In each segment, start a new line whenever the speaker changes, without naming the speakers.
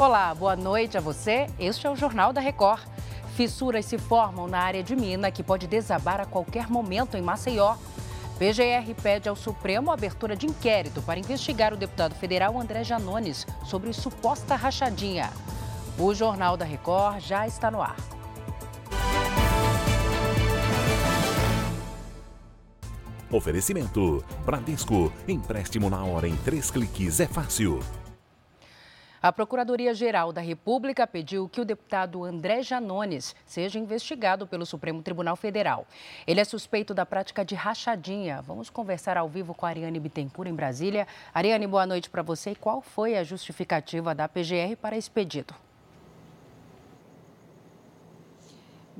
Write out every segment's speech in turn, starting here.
Olá, boa noite a você. Este é o Jornal da Record. Fissuras se formam na área de mina que pode desabar a qualquer momento em Maceió. PGR pede ao Supremo abertura de inquérito para investigar o deputado federal André Janones sobre suposta rachadinha. O Jornal da Record já está no ar.
Oferecimento: Bradesco. Empréstimo na hora em três cliques é fácil.
A Procuradoria-Geral da República pediu que o deputado André Janones seja investigado pelo Supremo Tribunal Federal. Ele é suspeito da prática de rachadinha. Vamos conversar ao vivo com a Ariane Bittencourt em Brasília. Ariane, boa noite para você. E qual foi a justificativa da PGR para esse pedido?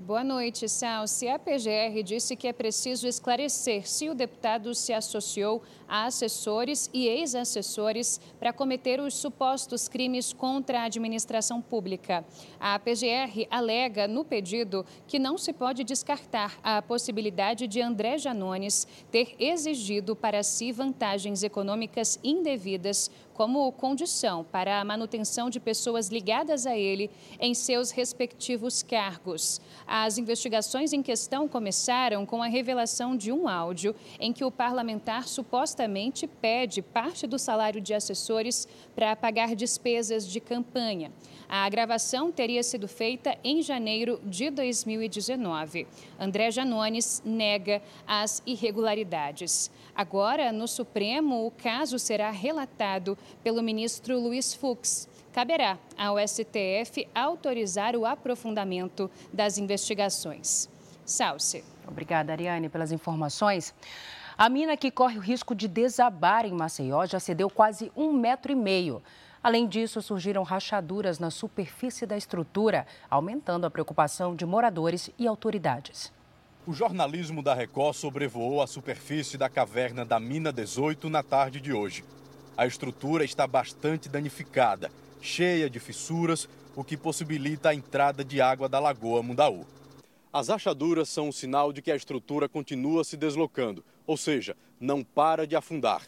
Boa noite, Salsi. A PGR disse que é preciso esclarecer se o deputado se associou a assessores e ex-assessores para cometer os supostos crimes contra a administração pública. A PGR alega no pedido que não se pode descartar a possibilidade de André Janones ter exigido para si vantagens econômicas indevidas como condição para a manutenção de pessoas ligadas a ele em seus respectivos cargos. As investigações em questão começaram com a revelação de um áudio em que o parlamentar supostamente pede parte do salário de assessores para pagar despesas de campanha. A gravação teria sido feita em janeiro de 2019. André Janones nega as irregularidades. Agora, no Supremo, o caso será relatado pelo ministro Luiz Fux. Caberá ao STF autorizar o aprofundamento das investigações. Salce.
Obrigada, Ariane, pelas informações. A mina que corre o risco de desabar em Maceió já cedeu quase um metro e meio. Além disso, surgiram rachaduras na superfície da estrutura, aumentando a preocupação de moradores e autoridades.
O jornalismo da Record sobrevoou a superfície da caverna da Mina 18 na tarde de hoje. A estrutura está bastante danificada, cheia de fissuras, o que possibilita a entrada de água da Lagoa Mundaú. As rachaduras são um sinal de que a estrutura continua se deslocando, ou seja, não para de afundar.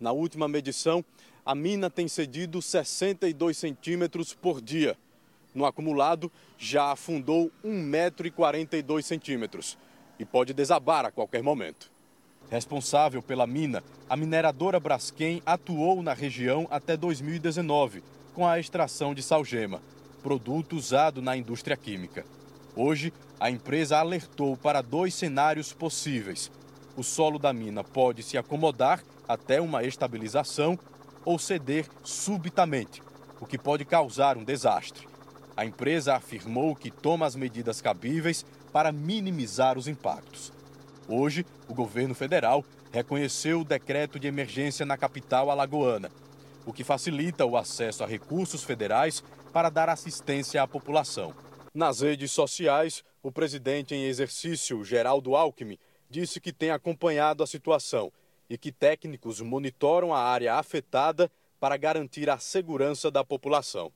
Na última medição, a mina tem cedido 62 centímetros por dia. No acumulado, já afundou 1,42 centímetros e pode desabar a qualquer momento. Responsável pela mina, a mineradora Braskem atuou na região até 2019, com a extração de salgema, produto usado na indústria química. Hoje, a empresa alertou para dois cenários possíveis. O solo da mina pode se acomodar até uma estabilização ou ceder subitamente, o que pode causar um desastre. A empresa afirmou que toma as medidas cabíveis para minimizar os impactos. Hoje, o governo federal reconheceu o decreto de emergência na capital alagoana, o que facilita o acesso a recursos federais para dar assistência à população. Nas redes sociais, o presidente em exercício, Geraldo Alckmin, disse que tem acompanhado a situação e que técnicos monitoram a área afetada para garantir a segurança da população.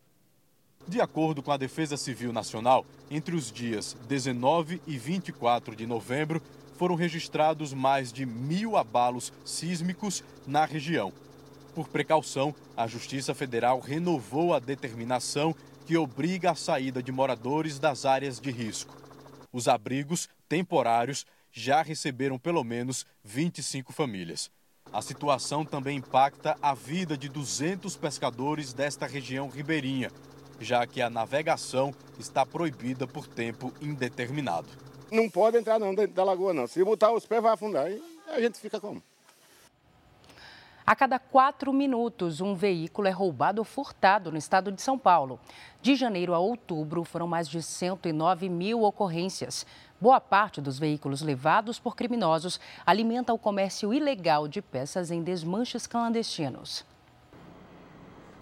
De acordo com a Defesa Civil Nacional, entre os dias 19 e 24 de novembro, foram registrados mais de mil abalos sísmicos na região. Por precaução, a Justiça Federal renovou a determinação que obriga a saída de moradores das áreas de risco. Os abrigos temporários já receberam pelo menos 25 famílias. A situação também impacta a vida de 200 pescadores desta região ribeirinha, já que a navegação está proibida por tempo indeterminado.
Não pode entrar não dentro da lagoa não. Se botar os pés vai afundar e a gente fica como?
A cada quatro minutos, um veículo é roubado ou furtado no estado de São Paulo. De janeiro a outubro, foram mais de 109 mil ocorrências. Boa parte dos veículos levados por criminosos alimenta o comércio ilegal de peças em desmanches clandestinos.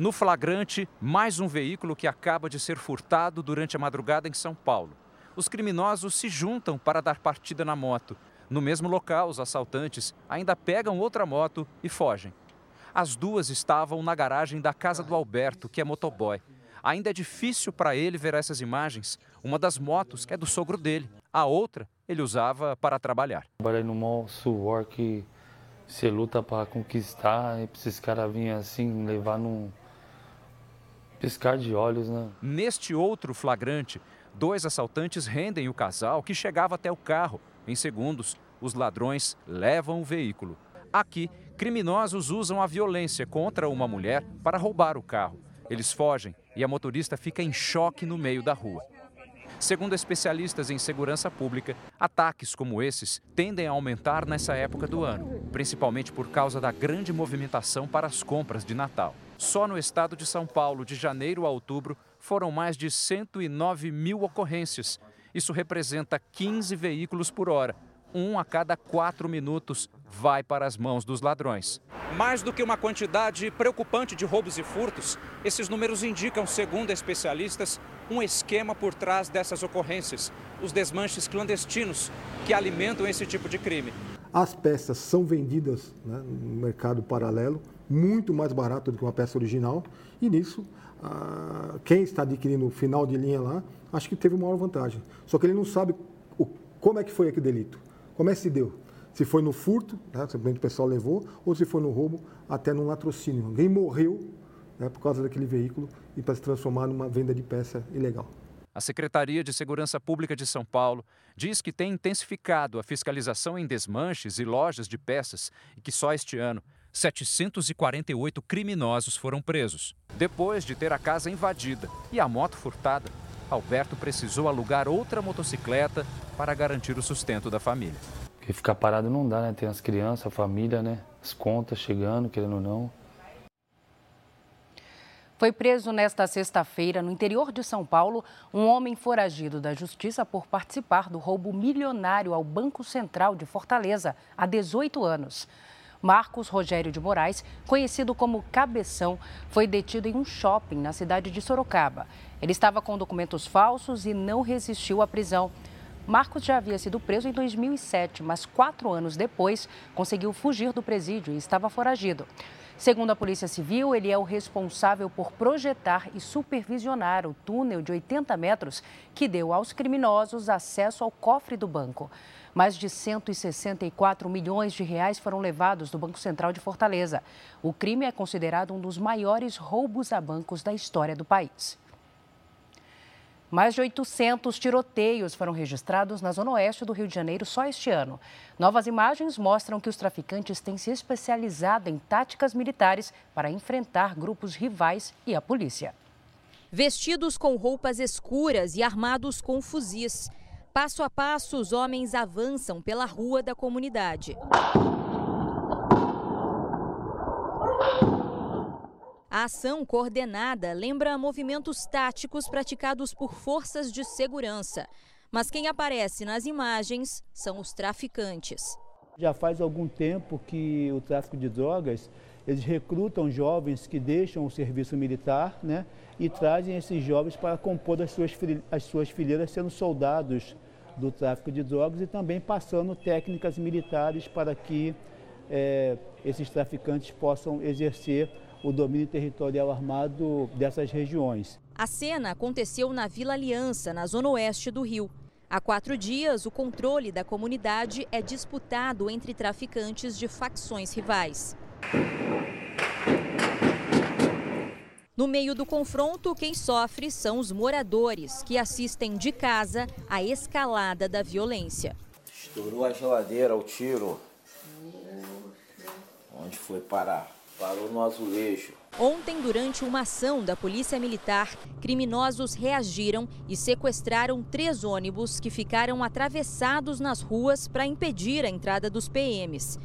No flagrante, mais um veículo que acaba de ser furtado durante a madrugada em São Paulo. Os criminosos se juntam para dar partida na moto. No mesmo local, os assaltantes ainda pegam outra moto e fogem. As duas estavam na garagem da casa do Alberto, que é motoboy. Ainda é difícil para ele ver essas imagens. Uma das motos é do sogro dele, a outra ele usava para trabalhar.
Trabalhei no maior suor que você luta para conquistar, e esses caras virem assim, levar num, Piscar de olhos, né?
Neste outro flagrante, dois assaltantes rendem o casal que chegava até o carro. Em segundos, os ladrões levam o veículo. Aqui, criminosos usam a violência contra uma mulher para roubar o carro. Eles fogem e a motorista fica em choque no meio da rua. Segundo especialistas em segurança pública, ataques como esses tendem a aumentar nessa época do ano, principalmente por causa da grande movimentação para as compras de Natal. Só no estado de São Paulo, de janeiro a outubro, foram mais de 109 mil ocorrências. Isso representa 15 veículos por hora, um a cada quatro minutos vai para as mãos dos ladrões. Mais do que uma quantidade preocupante de roubos e furtos, esses números indicam, segundo especialistas, um esquema por trás dessas ocorrências: os desmanches clandestinos que alimentam esse tipo de crime.
As peças são vendidas né, no mercado paralelo, muito mais barato do que uma peça original, e nisso, ah, quem está adquirindo o final de linha lá, acho que teve uma maior vantagem. Só que ele não sabe o, como é que foi aquele delito. Como é que se deu? Se foi no furto, né, simplesmente o pessoal levou, ou se foi no roubo, até no latrocínio. Alguém morreu né, por causa daquele veículo e para se transformar numa venda de peça ilegal.
A Secretaria de Segurança Pública de São Paulo diz que tem intensificado a fiscalização em desmanches e lojas de peças e que só este ano 748 criminosos foram presos. Depois de ter a casa invadida e a moto furtada, Alberto precisou alugar outra motocicleta para garantir o sustento da família.
Porque ficar parado não dá, né? Tem as crianças, a família, né? As contas chegando, querendo ou não.
Foi preso nesta sexta-feira, no interior de São Paulo, um homem foragido da justiça por participar do roubo milionário ao Banco Central de Fortaleza há 18 anos. Marcos Rogério de Moraes, conhecido como Cabeção, foi detido em um shopping na cidade de Sorocaba. Ele estava com documentos falsos e não resistiu à prisão. Marcos já havia sido preso em 2007, mas quatro anos depois conseguiu fugir do presídio e estava foragido. Segundo a Polícia Civil, ele é o responsável por projetar e supervisionar o túnel de 80 metros que deu aos criminosos acesso ao cofre do banco. Mais de 164 milhões de reais foram levados do Banco Central de Fortaleza. O crime é considerado um dos maiores roubos a bancos da história do país. Mais de 800 tiroteios foram registrados na zona oeste do Rio de Janeiro só este ano. Novas imagens mostram que os traficantes têm se especializado em táticas militares para enfrentar grupos rivais e a polícia.
Vestidos com roupas escuras e armados com fuzis, Passo a passo, os homens avançam pela rua da comunidade. A ação coordenada lembra movimentos táticos praticados por forças de segurança. Mas quem aparece nas imagens são os traficantes.
Já faz algum tempo que o tráfico de drogas, eles recrutam jovens que deixam o serviço militar, né? e trazem esses jovens para compor as suas, as suas fileiras, sendo soldados do tráfico de drogas e também passando técnicas militares para que é, esses traficantes possam exercer o domínio territorial armado dessas regiões.
A cena aconteceu na Vila Aliança, na zona oeste do Rio. Há quatro dias, o controle da comunidade é disputado entre traficantes de facções rivais. No meio do confronto, quem sofre são os moradores, que assistem de casa à escalada da violência.
Estourou a geladeira, o tiro. Onde foi parar? Parou no azulejo.
Ontem, durante uma ação da Polícia Militar, criminosos reagiram e sequestraram três ônibus que ficaram atravessados nas ruas para impedir a entrada dos PMs.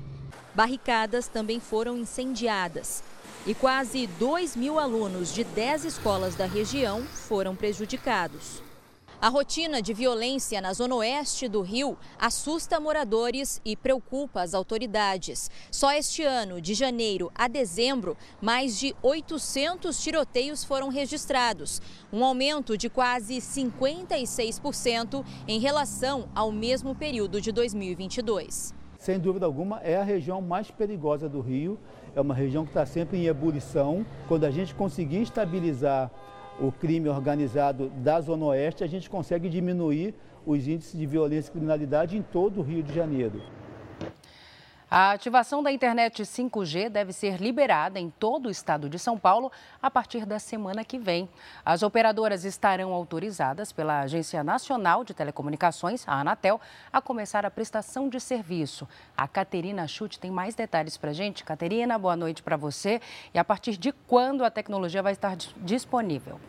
Barricadas também foram incendiadas e quase 2 mil alunos de 10 escolas da região foram prejudicados. A rotina de violência na zona oeste do Rio assusta moradores e preocupa as autoridades. Só este ano, de janeiro a dezembro, mais de 800 tiroteios foram registrados, um aumento de quase 56% em relação ao mesmo período de 2022.
Sem dúvida alguma, é a região mais perigosa do Rio é uma região que está sempre em ebulição. Quando a gente conseguir estabilizar o crime organizado da Zona Oeste, a gente consegue diminuir os índices de violência e criminalidade em todo o Rio de Janeiro.
A ativação da internet 5G deve ser liberada em todo o estado de São Paulo a partir da semana que vem. As operadoras estarão autorizadas pela Agência Nacional de Telecomunicações, a Anatel, a começar a prestação de serviço. A Caterina Chute tem mais detalhes para a gente. Caterina, boa noite para você. E a partir de quando a tecnologia vai estar disponível?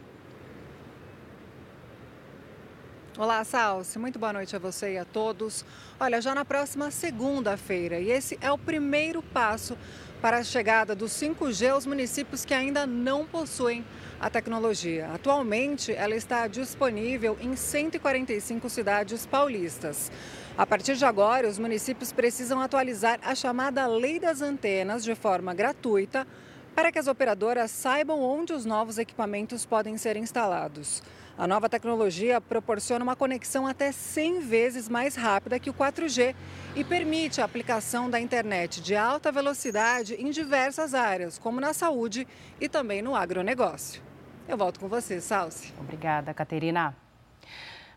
Olá, Salsi. Muito boa noite a você e a todos. Olha, já na próxima segunda-feira, e esse é o primeiro passo para a chegada do 5G aos municípios que ainda não possuem a tecnologia. Atualmente, ela está disponível em 145 cidades paulistas. A partir de agora, os municípios precisam atualizar a chamada Lei das Antenas de forma gratuita para que as operadoras saibam onde os novos equipamentos podem ser instalados. A nova tecnologia proporciona uma conexão até 100 vezes mais rápida que o 4G e permite a aplicação da internet de alta velocidade em diversas áreas, como na saúde e também no agronegócio. Eu volto com você, Salsi.
Obrigada, Caterina.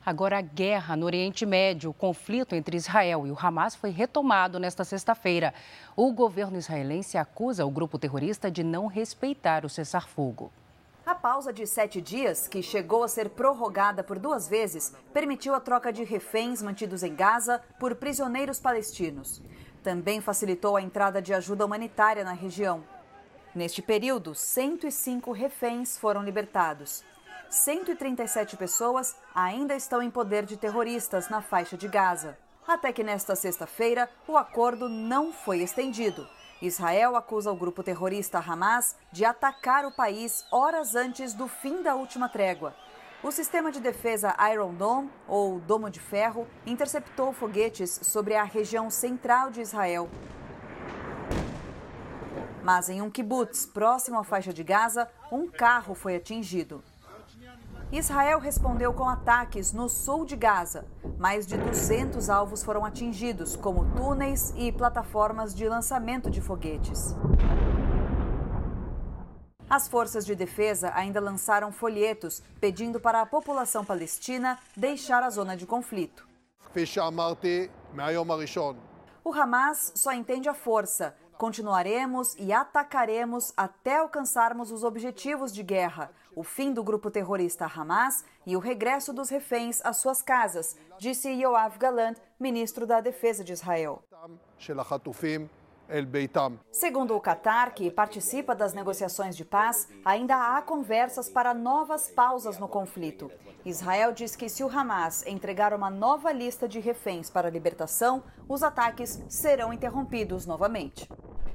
Agora, a guerra no Oriente Médio, o conflito entre Israel e o Hamas foi retomado nesta sexta-feira. O governo israelense acusa o grupo terrorista de não respeitar o cessar-fogo.
A pausa de sete dias, que chegou a ser prorrogada por duas vezes, permitiu a troca de reféns mantidos em Gaza por prisioneiros palestinos. Também facilitou a entrada de ajuda humanitária na região. Neste período, 105 reféns foram libertados. 137 pessoas ainda estão em poder de terroristas na faixa de Gaza. Até que nesta sexta-feira, o acordo não foi estendido Israel acusa o grupo terrorista Hamas de atacar o país horas antes do fim da última trégua. O sistema de defesa Iron Dome, ou Domo de Ferro, interceptou foguetes sobre a região central de Israel. Mas em um kibbutz próximo à faixa de Gaza, um carro foi atingido. Israel respondeu com ataques no sul de Gaza. Mais de 200 alvos foram atingidos, como túneis e plataformas de lançamento de foguetes. As forças de defesa ainda lançaram folhetos pedindo para a população palestina deixar a zona de conflito. O Hamas só entende a força. Continuaremos e atacaremos até alcançarmos os objetivos de guerra, o fim do grupo terrorista Hamas e o regresso dos reféns às suas casas, disse Yoav Galant, ministro da Defesa de Israel. Segundo o Qatar, que participa das negociações de paz, ainda há conversas para novas pausas no conflito. Israel diz que se o Hamas entregar uma nova lista de reféns para a libertação, os ataques serão interrompidos novamente.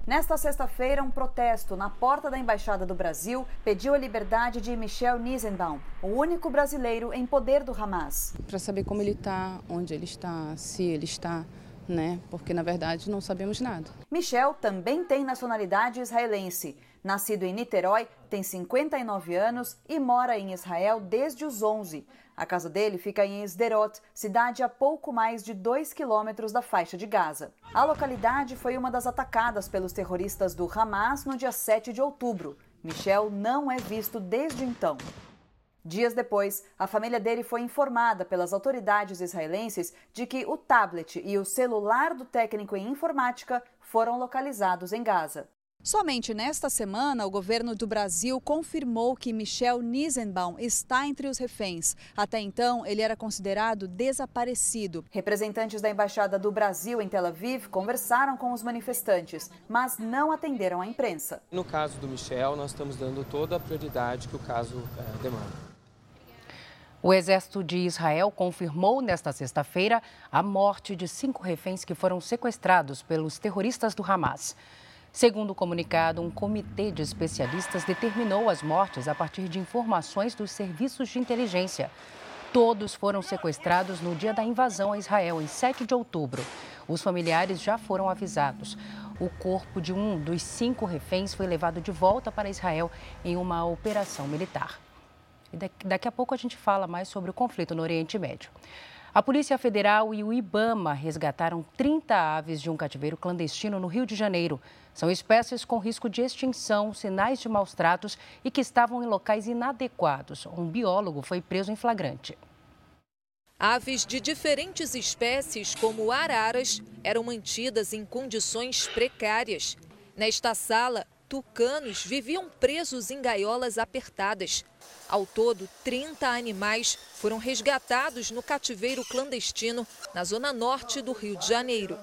Nesta sexta-feira, um protesto na porta da Embaixada do Brasil pediu a liberdade de Michel Nisenbaum, o único brasileiro em poder do Hamas.
Para saber como ele está, onde ele está, se ele está, né? Porque na verdade não sabemos nada.
Michel também tem nacionalidade israelense. Nascido em Niterói, tem 59 anos e mora em Israel desde os 11. A casa dele fica em Sderot, cidade a pouco mais de 2 quilômetros da faixa de Gaza. A localidade foi uma das atacadas pelos terroristas do Hamas no dia 7 de outubro. Michel não é visto desde então. Dias depois, a família dele foi informada pelas autoridades israelenses de que o tablet e o celular do técnico em informática foram localizados em Gaza. Somente nesta semana, o governo do Brasil confirmou que Michel Nisenbaum está entre os reféns. Até então, ele era considerado desaparecido. Representantes da Embaixada do Brasil em Tel Aviv conversaram com os manifestantes, mas não atenderam à imprensa.
No caso do Michel, nós estamos dando toda a prioridade que o caso é, demanda.
O exército de Israel confirmou nesta sexta-feira a morte de cinco reféns que foram sequestrados pelos terroristas do Hamas. Segundo o comunicado, um comitê de especialistas determinou as mortes a partir de informações dos serviços de inteligência. Todos foram sequestrados no dia da invasão a Israel, em 7 de outubro. Os familiares já foram avisados. O corpo de um dos cinco reféns foi levado de volta para Israel em uma operação militar. E daqui a pouco a gente fala mais sobre o conflito no Oriente Médio. A Polícia Federal e o Ibama resgataram 30 aves de um cativeiro clandestino no Rio de Janeiro. São espécies com risco de extinção, sinais de maus tratos e que estavam em locais inadequados. Um biólogo foi preso em flagrante.
Aves de diferentes espécies, como araras, eram mantidas em condições precárias. Nesta sala, tucanos viviam presos em gaiolas apertadas. Ao todo, 30 animais foram resgatados no cativeiro clandestino na zona norte do Rio de Janeiro.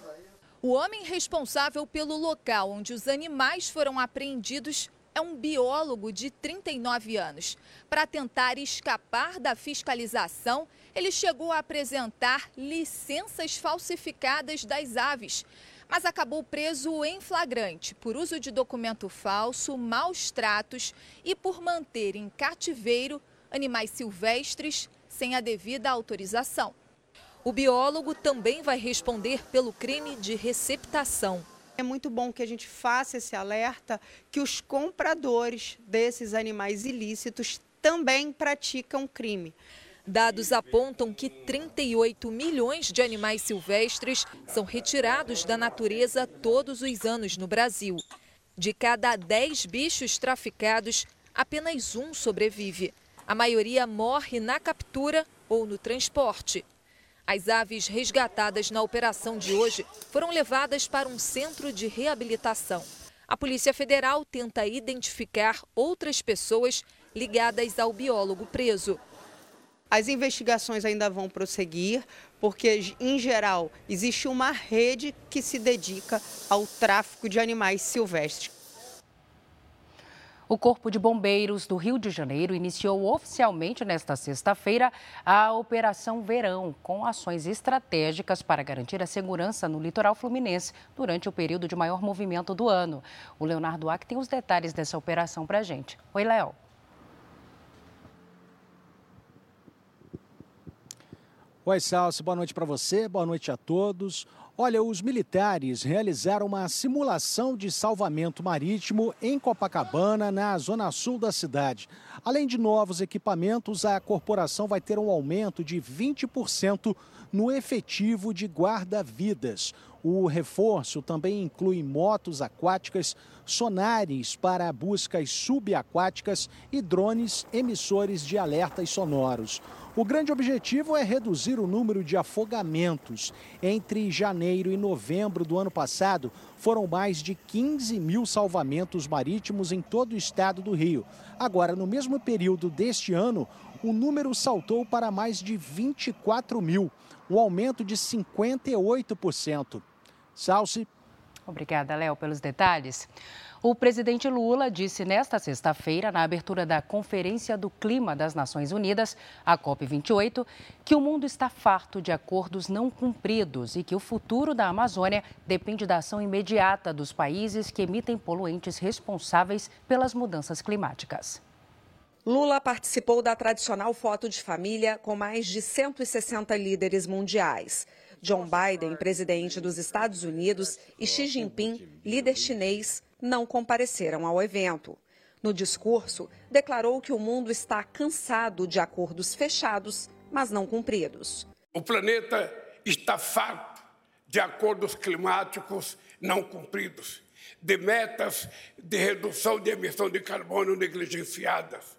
O homem responsável pelo local onde os animais foram apreendidos é um biólogo de 39 anos. Para tentar escapar da fiscalização, ele chegou a apresentar licenças falsificadas das aves, mas acabou preso em flagrante por uso de documento falso, maus tratos e por manter em cativeiro animais silvestres sem a devida autorização. O biólogo também vai responder pelo crime de receptação.
É muito bom que a gente faça esse alerta que os compradores desses animais ilícitos também praticam crime.
Dados apontam que 38 milhões de animais silvestres são retirados da natureza todos os anos no Brasil. De cada 10 bichos traficados, apenas um sobrevive. A maioria morre na captura ou no transporte. As aves resgatadas na operação de hoje foram levadas para um centro de reabilitação. A Polícia Federal tenta identificar outras pessoas ligadas ao biólogo preso.
As investigações ainda vão prosseguir, porque, em geral, existe uma rede que se dedica ao tráfico de animais silvestres.
O Corpo de Bombeiros do Rio de Janeiro iniciou oficialmente nesta sexta-feira a Operação Verão, com ações estratégicas para garantir a segurança no litoral fluminense durante o período de maior movimento do ano. O Leonardo Ack tem os detalhes dessa operação para a gente. Oi, Léo.
Oi, Salso, boa noite para você, boa noite a todos. Olha, os militares realizaram uma simulação de salvamento marítimo em Copacabana, na zona sul da cidade. Além de novos equipamentos, a corporação vai ter um aumento de 20% no efetivo de guarda-vidas. O reforço também inclui motos aquáticas, sonares para buscas subaquáticas e drones emissores de alertas sonoros. O grande objetivo é reduzir o número de afogamentos. Entre janeiro e novembro do ano passado, foram mais de 15 mil salvamentos marítimos em todo o estado do Rio. Agora, no mesmo período deste ano, o número saltou para mais de 24 mil, um aumento de 58%. Salce.
Obrigada, Léo, pelos detalhes. O presidente Lula disse nesta sexta-feira, na abertura da Conferência do Clima das Nações Unidas, a COP28, que o mundo está farto de acordos não cumpridos e que o futuro da Amazônia depende da ação imediata dos países que emitem poluentes responsáveis pelas mudanças climáticas.
Lula participou da tradicional foto de família com mais de 160 líderes mundiais. John Biden, presidente dos Estados Unidos, e Xi Jinping, líder chinês, não compareceram ao evento. No discurso, declarou que o mundo está cansado de acordos fechados, mas não cumpridos.
O planeta está farto de acordos climáticos não cumpridos, de metas de redução de emissão de carbono negligenciadas,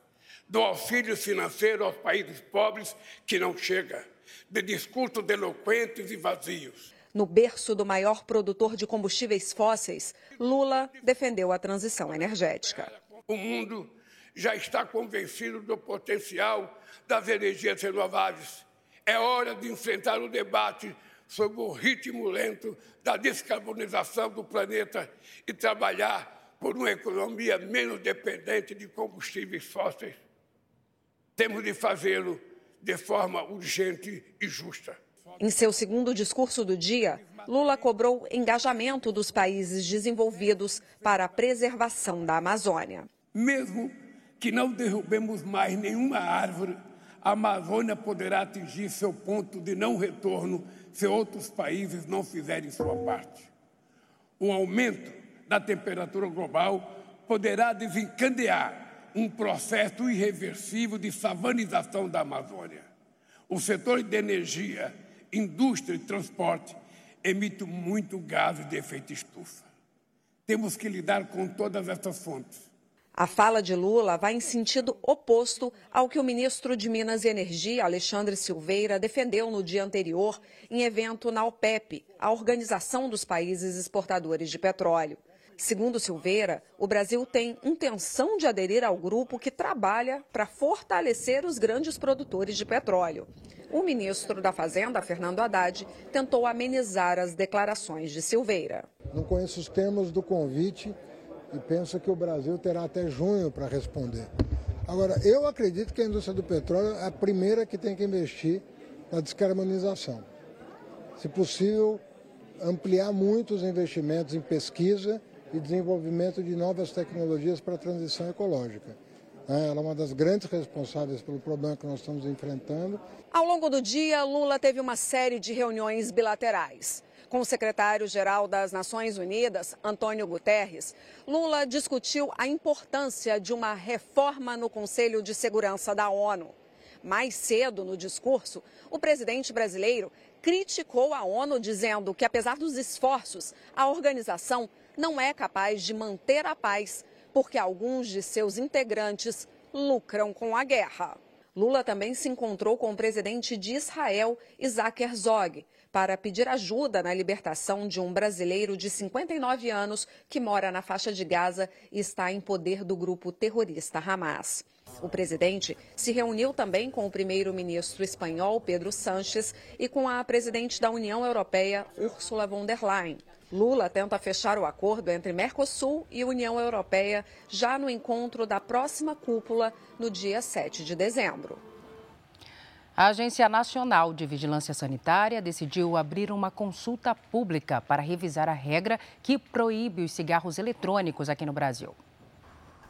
do auxílio financeiro aos países pobres que não chega, de discursos eloquentes e vazios.
No berço do maior produtor de combustíveis fósseis, Lula defendeu a transição energética.
O mundo já está convencido do potencial das energias renováveis. É hora de enfrentar o debate sobre o ritmo lento da descarbonização do planeta e trabalhar por uma economia menos dependente de combustíveis fósseis. Temos de fazê-lo de forma urgente e justa.
Em seu segundo discurso do dia, Lula cobrou engajamento dos países desenvolvidos para a preservação da Amazônia.
Mesmo que não derrubemos mais nenhuma árvore, a Amazônia poderá atingir seu ponto de não retorno se outros países não fizerem sua parte. O aumento da temperatura global poderá desencadear um processo irreversível de savanização da Amazônia. O setor de energia indústria e transporte emitem muito gás de efeito estufa. Temos que lidar com todas essas fontes.
A fala de Lula vai em sentido oposto ao que o ministro de Minas e Energia, Alexandre Silveira, defendeu no dia anterior em evento na OPEP, a Organização dos Países Exportadores de Petróleo. Segundo Silveira, o Brasil tem intenção de aderir ao grupo que trabalha para fortalecer os grandes produtores de petróleo. O ministro da Fazenda, Fernando Haddad, tentou amenizar as declarações de Silveira.
Não conheço os termos do convite e penso que o Brasil terá até junho para responder. Agora, eu acredito que a indústria do petróleo é a primeira que tem que investir na descarbonização. Se possível, ampliar muito os investimentos em pesquisa e desenvolvimento de novas tecnologias para a transição ecológica. É, ela é uma das grandes responsáveis pelo problema que nós estamos enfrentando.
Ao longo do dia, Lula teve uma série de reuniões bilaterais. Com o secretário-geral das Nações Unidas, Antônio Guterres, Lula discutiu a importância de uma reforma no Conselho de Segurança da ONU. Mais cedo no discurso, o presidente brasileiro criticou a ONU, dizendo que, apesar dos esforços, a organização não é capaz de manter a paz porque alguns de seus integrantes lucram com a guerra. Lula também se encontrou com o presidente de Israel, Isaac Herzog, para pedir ajuda na libertação de um brasileiro de 59 anos que mora na faixa de Gaza e está em poder do grupo terrorista Hamas. O presidente se reuniu também com o primeiro-ministro espanhol Pedro Sánchez e com a presidente da União Europeia, Ursula von der Leyen. Lula tenta fechar o acordo entre Mercosul e União Europeia já no encontro da próxima cúpula no dia 7 de dezembro.
A Agência Nacional de Vigilância Sanitária decidiu abrir uma consulta pública para revisar a regra que proíbe os cigarros eletrônicos aqui no Brasil.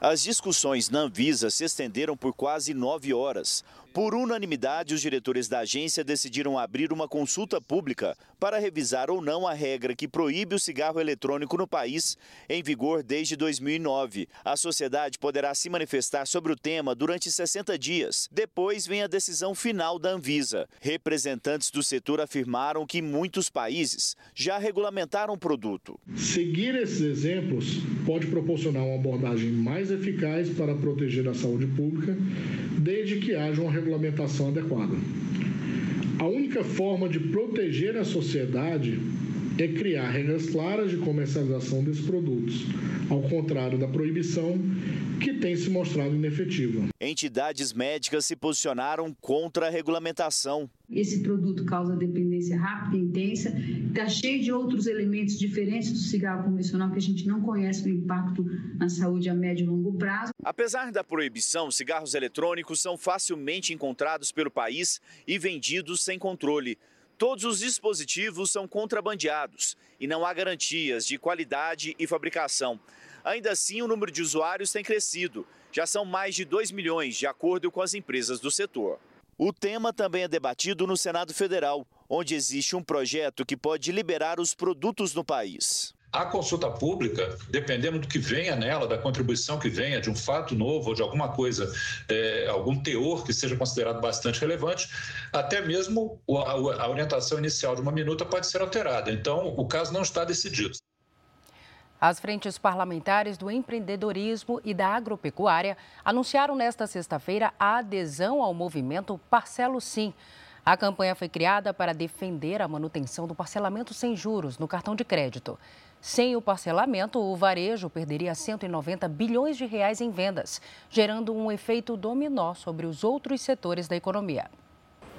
As discussões na Anvisa se estenderam por quase nove horas. Por unanimidade, os diretores da agência decidiram abrir uma consulta pública para revisar ou não a regra que proíbe o cigarro eletrônico no país, em vigor desde 2009. A sociedade poderá se manifestar sobre o tema durante 60 dias. Depois vem a decisão final da Anvisa. Representantes do setor afirmaram que muitos países já regulamentaram o produto.
Seguir esses exemplos pode proporcionar uma abordagem mais eficaz para proteger a saúde pública, desde que haja uma regulamentação adequada. A única forma de proteger a sociedade é criar regras claras de comercialização desses produtos, ao contrário da proibição, que tem se mostrado inefetiva.
Entidades médicas se posicionaram contra a regulamentação.
Esse produto causa dependência rápida e intensa, está cheio de outros elementos diferentes do cigarro convencional que a gente não conhece o impacto na saúde a médio e longo prazo.
Apesar da proibição, cigarros eletrônicos são facilmente encontrados pelo país e vendidos sem controle. Todos os dispositivos são contrabandeados e não há garantias de qualidade e fabricação. Ainda assim, o número de usuários tem crescido. Já são mais de 2 milhões, de acordo com as empresas do setor. O tema também é debatido no Senado Federal, onde existe um projeto que pode liberar os produtos no país.
A consulta pública, dependendo do que venha nela, da contribuição que venha, de um fato novo ou de alguma coisa, é, algum teor que seja considerado bastante relevante, até mesmo a, a orientação inicial de uma minuta pode ser alterada. Então, o caso não está decidido.
As frentes parlamentares do empreendedorismo e da agropecuária anunciaram nesta sexta-feira a adesão ao movimento Parcelo Sim. A campanha foi criada para defender a manutenção do parcelamento sem juros no cartão de crédito. Sem o parcelamento, o varejo perderia 190 bilhões de reais em vendas, gerando um efeito dominó sobre os outros setores da economia.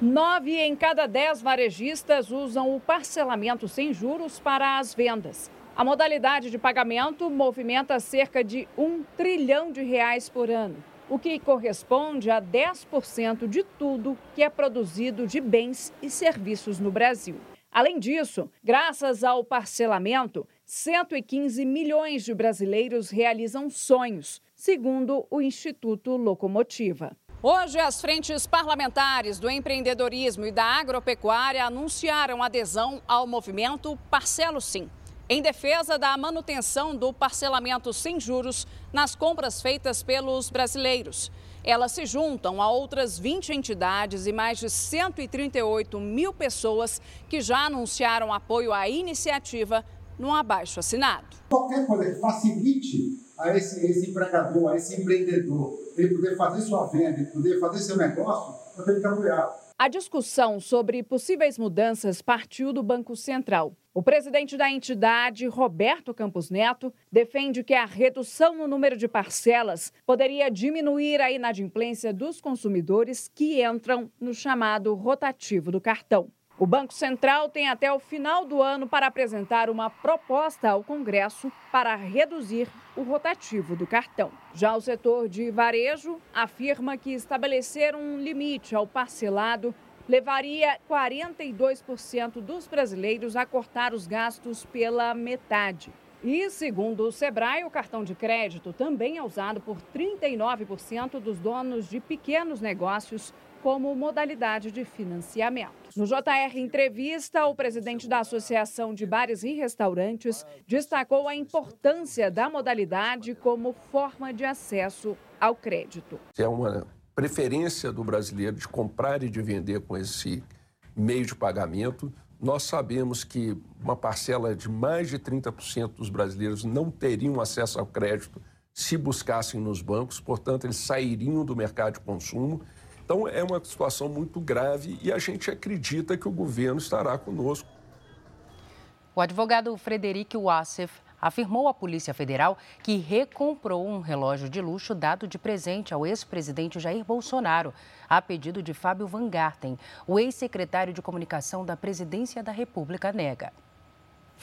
Nove em cada dez varejistas usam o parcelamento sem juros para as vendas. A modalidade de pagamento movimenta cerca de um trilhão de reais por ano, o que corresponde a 10% de tudo que é produzido de bens e serviços no Brasil. Além disso, graças ao parcelamento, 115 milhões de brasileiros realizam sonhos, segundo o Instituto Locomotiva. Hoje, as frentes parlamentares do empreendedorismo e da agropecuária anunciaram adesão ao movimento Parcelo Sim, em defesa da manutenção do parcelamento sem juros nas compras feitas pelos brasileiros. Elas se juntam a outras 20 entidades e mais de 138 mil pessoas que já anunciaram apoio à iniciativa
num abaixo assinado.
Qualquer coisa que facilite a esse, esse empregador, a esse empreendedor, ele poder fazer sua venda, ele poder fazer seu negócio, eu tenho que apoiar.
A discussão sobre possíveis mudanças partiu do Banco Central. O presidente da entidade, Roberto Campos Neto, defende que a redução no número de parcelas poderia diminuir a inadimplência dos consumidores que entram no chamado rotativo do cartão. O Banco Central tem até o final do ano para apresentar uma proposta ao Congresso para reduzir o rotativo do cartão. Já o setor de varejo afirma que estabelecer um limite ao parcelado levaria 42% dos brasileiros a cortar os gastos pela metade. E, segundo o Sebrae, o cartão de crédito também é usado por 39% dos donos de pequenos negócios como modalidade de financiamento. No JR Entrevista, o presidente da Associação de Bares e Restaurantes destacou a importância da modalidade como forma de acesso ao crédito.
É uma preferência do brasileiro de comprar e de vender com esse meio de pagamento. Nós sabemos que uma parcela de mais de 30% dos brasileiros não teriam acesso ao crédito se buscassem nos bancos, portanto, eles sairiam do mercado de consumo então é uma situação muito grave e a gente acredita que o governo estará conosco.
O advogado Frederic Wassef afirmou à Polícia Federal que recomprou um relógio de luxo dado de presente ao ex-presidente Jair Bolsonaro, a pedido de Fábio Van Garten. O ex-secretário de Comunicação da Presidência da República nega.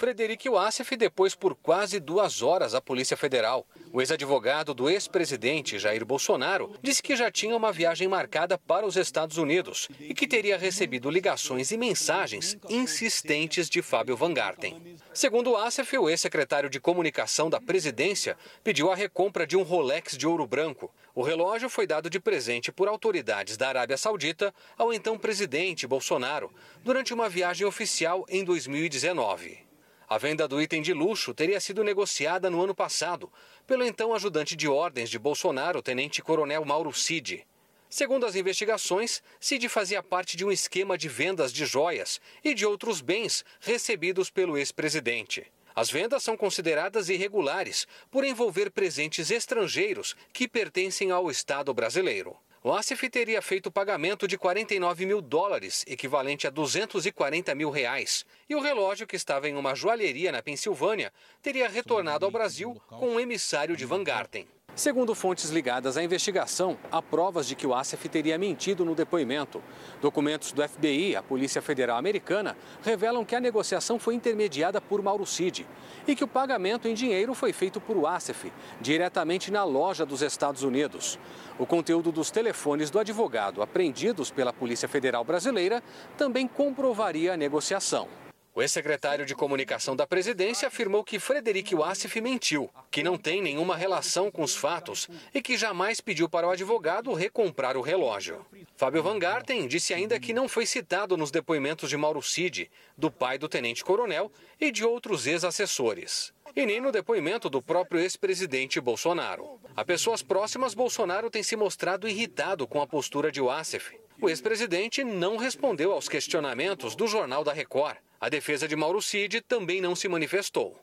Frederic Wassef depois por quase duas horas à Polícia Federal. O ex-advogado do ex-presidente Jair Bolsonaro disse que já tinha uma viagem marcada para os Estados Unidos e que teria recebido ligações e mensagens insistentes de Fábio Van Garten. Segundo Wassef, o ex-secretário de comunicação da presidência pediu a recompra de um Rolex de ouro branco. O relógio foi dado de presente por autoridades da Arábia Saudita ao então presidente Bolsonaro durante uma viagem oficial em 2019. A venda do item de luxo teria sido negociada no ano passado pelo então ajudante de ordens de Bolsonaro, tenente-coronel Mauro Cid. Segundo as investigações, Cid fazia parte de um esquema de vendas de joias e de outros bens recebidos pelo ex-presidente. As vendas são consideradas irregulares por envolver presentes estrangeiros que pertencem ao Estado brasileiro. O Asif teria feito pagamento de 49 mil dólares, equivalente a 240 mil reais, e o relógio, que estava em uma joalheria na Pensilvânia, teria retornado ao Brasil com um emissário de Van Garten. Segundo fontes ligadas à investigação, há provas de que o Asif teria mentido no depoimento. Documentos do FBI, a Polícia Federal Americana, revelam que a negociação foi intermediada por Mauro Cid e que o pagamento em dinheiro foi feito por Asif, diretamente na loja dos Estados Unidos. O conteúdo dos telefones do advogado apreendidos pela Polícia Federal Brasileira também comprovaria a negociação. O ex-secretário de comunicação da presidência afirmou que Frederic Wassef mentiu, que não tem nenhuma relação com os fatos e que jamais pediu para o advogado recomprar o relógio. Fábio Van Garten disse ainda que não foi citado nos depoimentos de Mauro Cid, do pai do tenente-coronel e de outros ex-assessores. E nem no depoimento do próprio ex-presidente Bolsonaro. A pessoas próximas, Bolsonaro tem se mostrado irritado com a postura de Wassef. O ex-presidente não respondeu aos questionamentos do Jornal da Record a defesa de Mauro Cid também não se manifestou.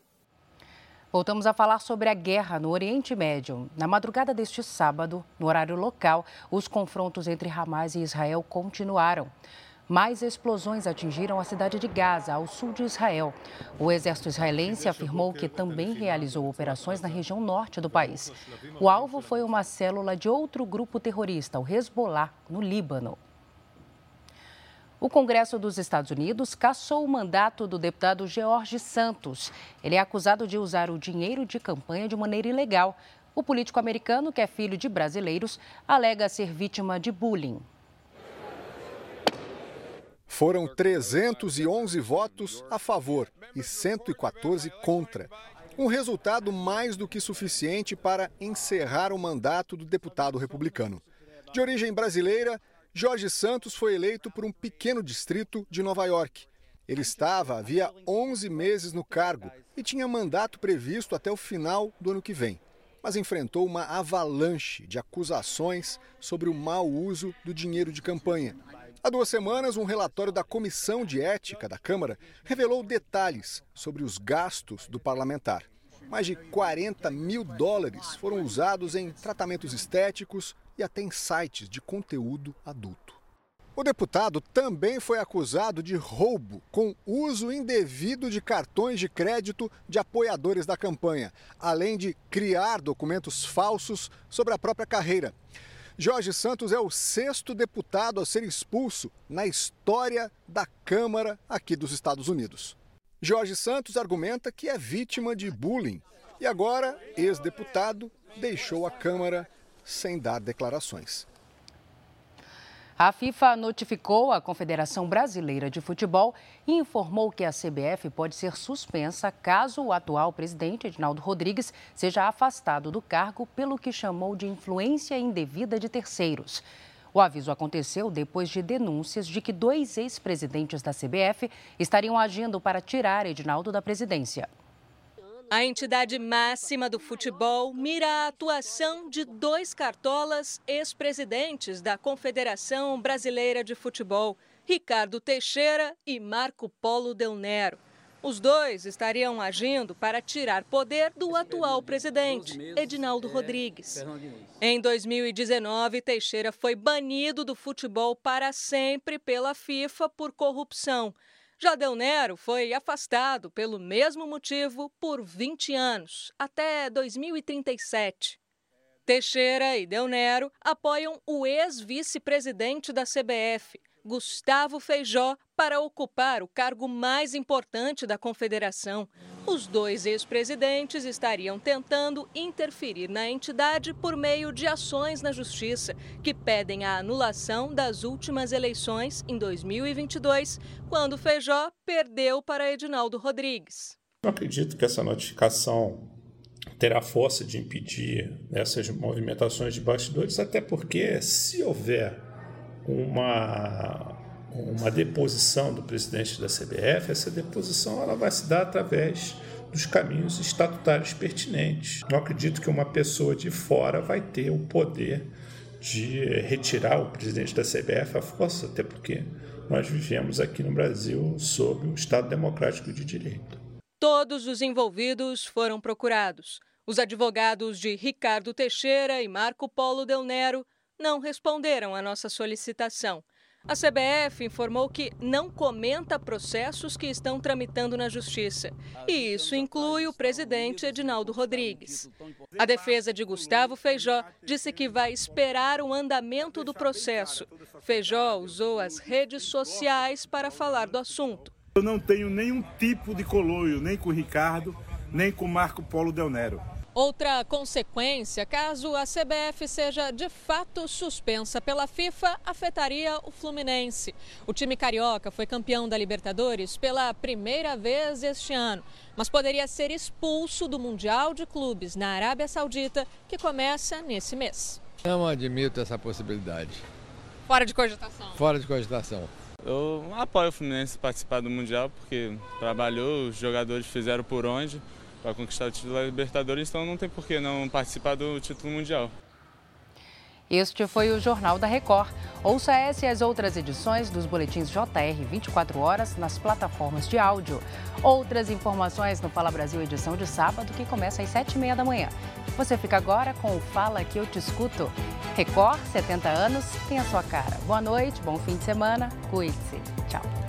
Voltamos a falar sobre a guerra no Oriente Médio. Na madrugada deste sábado, no horário local, os confrontos entre Hamas e Israel continuaram. Mais explosões atingiram a cidade de Gaza, ao sul de Israel. O exército israelense afirmou que também realizou operações na região norte do país. O alvo foi uma célula de outro grupo terrorista, o Hezbollah, no Líbano. O Congresso dos Estados Unidos cassou o mandato do deputado George Santos. Ele é acusado de usar o dinheiro de campanha de maneira ilegal. O político americano, que é filho de brasileiros, alega ser vítima de bullying.
Foram 311 votos a favor e 114 contra. Um resultado mais do que suficiente para encerrar o mandato do deputado republicano. De origem brasileira, Jorge Santos foi eleito por um pequeno distrito de Nova York. Ele estava havia 11 meses no cargo e tinha mandato previsto até o final do ano que vem, mas enfrentou uma avalanche de acusações sobre o mau uso do dinheiro de campanha. Há duas semanas, um relatório da Comissão de Ética da Câmara revelou detalhes sobre os gastos do parlamentar. Mais de 40 mil dólares foram usados em tratamentos estéticos e até em sites de conteúdo adulto. O deputado também foi acusado de roubo com uso indevido de cartões de crédito de apoiadores da campanha, além de criar documentos falsos sobre a própria carreira. Jorge Santos é o sexto deputado a ser expulso na história da Câmara aqui dos Estados Unidos. Jorge Santos argumenta que é vítima de bullying e agora, ex-deputado, deixou a Câmara sem dar declarações.
A FIFA notificou a Confederação Brasileira de Futebol e informou que a CBF pode ser suspensa caso o atual presidente Edinaldo Rodrigues seja afastado do cargo pelo que chamou de influência indevida de terceiros. O aviso aconteceu depois de denúncias de que dois ex-presidentes da CBF estariam agindo para tirar Edinaldo da presidência.
A entidade máxima do futebol mira a atuação de dois cartolas ex-presidentes da Confederação Brasileira de Futebol, Ricardo Teixeira e Marco Polo Del Nero. Os dois estariam agindo para tirar poder do atual presidente, Edinaldo Rodrigues. Em 2019, Teixeira foi banido do futebol para sempre pela FIFA por corrupção. Já Del Nero foi afastado pelo mesmo motivo por 20 anos, até 2037. Teixeira e Del Nero apoiam o ex-vice-presidente da CBF, Gustavo Feijó, para ocupar o cargo mais importante da confederação. Os dois ex-presidentes estariam tentando interferir na entidade por meio de ações na justiça, que pedem a anulação das últimas eleições em 2022, quando Feijó perdeu para Edinaldo Rodrigues.
Eu acredito que essa notificação terá força de impedir essas movimentações de bastidores, até porque se houver uma uma deposição do presidente da CBF, essa deposição ela vai se dar através dos caminhos estatutários pertinentes. Não acredito que uma pessoa de fora vai ter o poder de retirar o presidente da CBF à força, até porque nós vivemos aqui no Brasil sob o Estado Democrático de Direito.
Todos os envolvidos foram procurados. Os advogados de Ricardo Teixeira e Marco Polo Del Nero não responderam à nossa solicitação. A CBF informou que não comenta processos que estão tramitando na Justiça. E isso inclui o presidente Edinaldo Rodrigues. A defesa de Gustavo Feijó disse que vai esperar o andamento do processo. Feijó usou as redes sociais para falar do assunto.
Eu não tenho nenhum tipo de coloio, nem com o Ricardo, nem com o Marco Polo Del Nero.
Outra consequência, caso a CBF seja de fato suspensa pela FIFA, afetaria o Fluminense. O time carioca foi campeão da Libertadores pela primeira vez este ano, mas poderia ser expulso do Mundial de Clubes na Arábia Saudita, que começa nesse mês.
Não admito essa possibilidade.
Fora de cogitação.
Fora de cogitação.
Eu apoio o Fluminense participar do Mundial porque trabalhou, os jogadores fizeram por onde para conquistar o título da Libertadores, então não tem por que não participar do título mundial.
Este foi o Jornal da Record. Ouça essa e as outras edições dos boletins JR 24 horas nas plataformas de áudio. Outras informações no Fala Brasil edição de sábado, que começa às 7h30 da manhã. Você fica agora com o Fala que eu te escuto. Record, 70 anos, tem a sua cara. Boa noite, bom fim de semana, cuide-se. Tchau.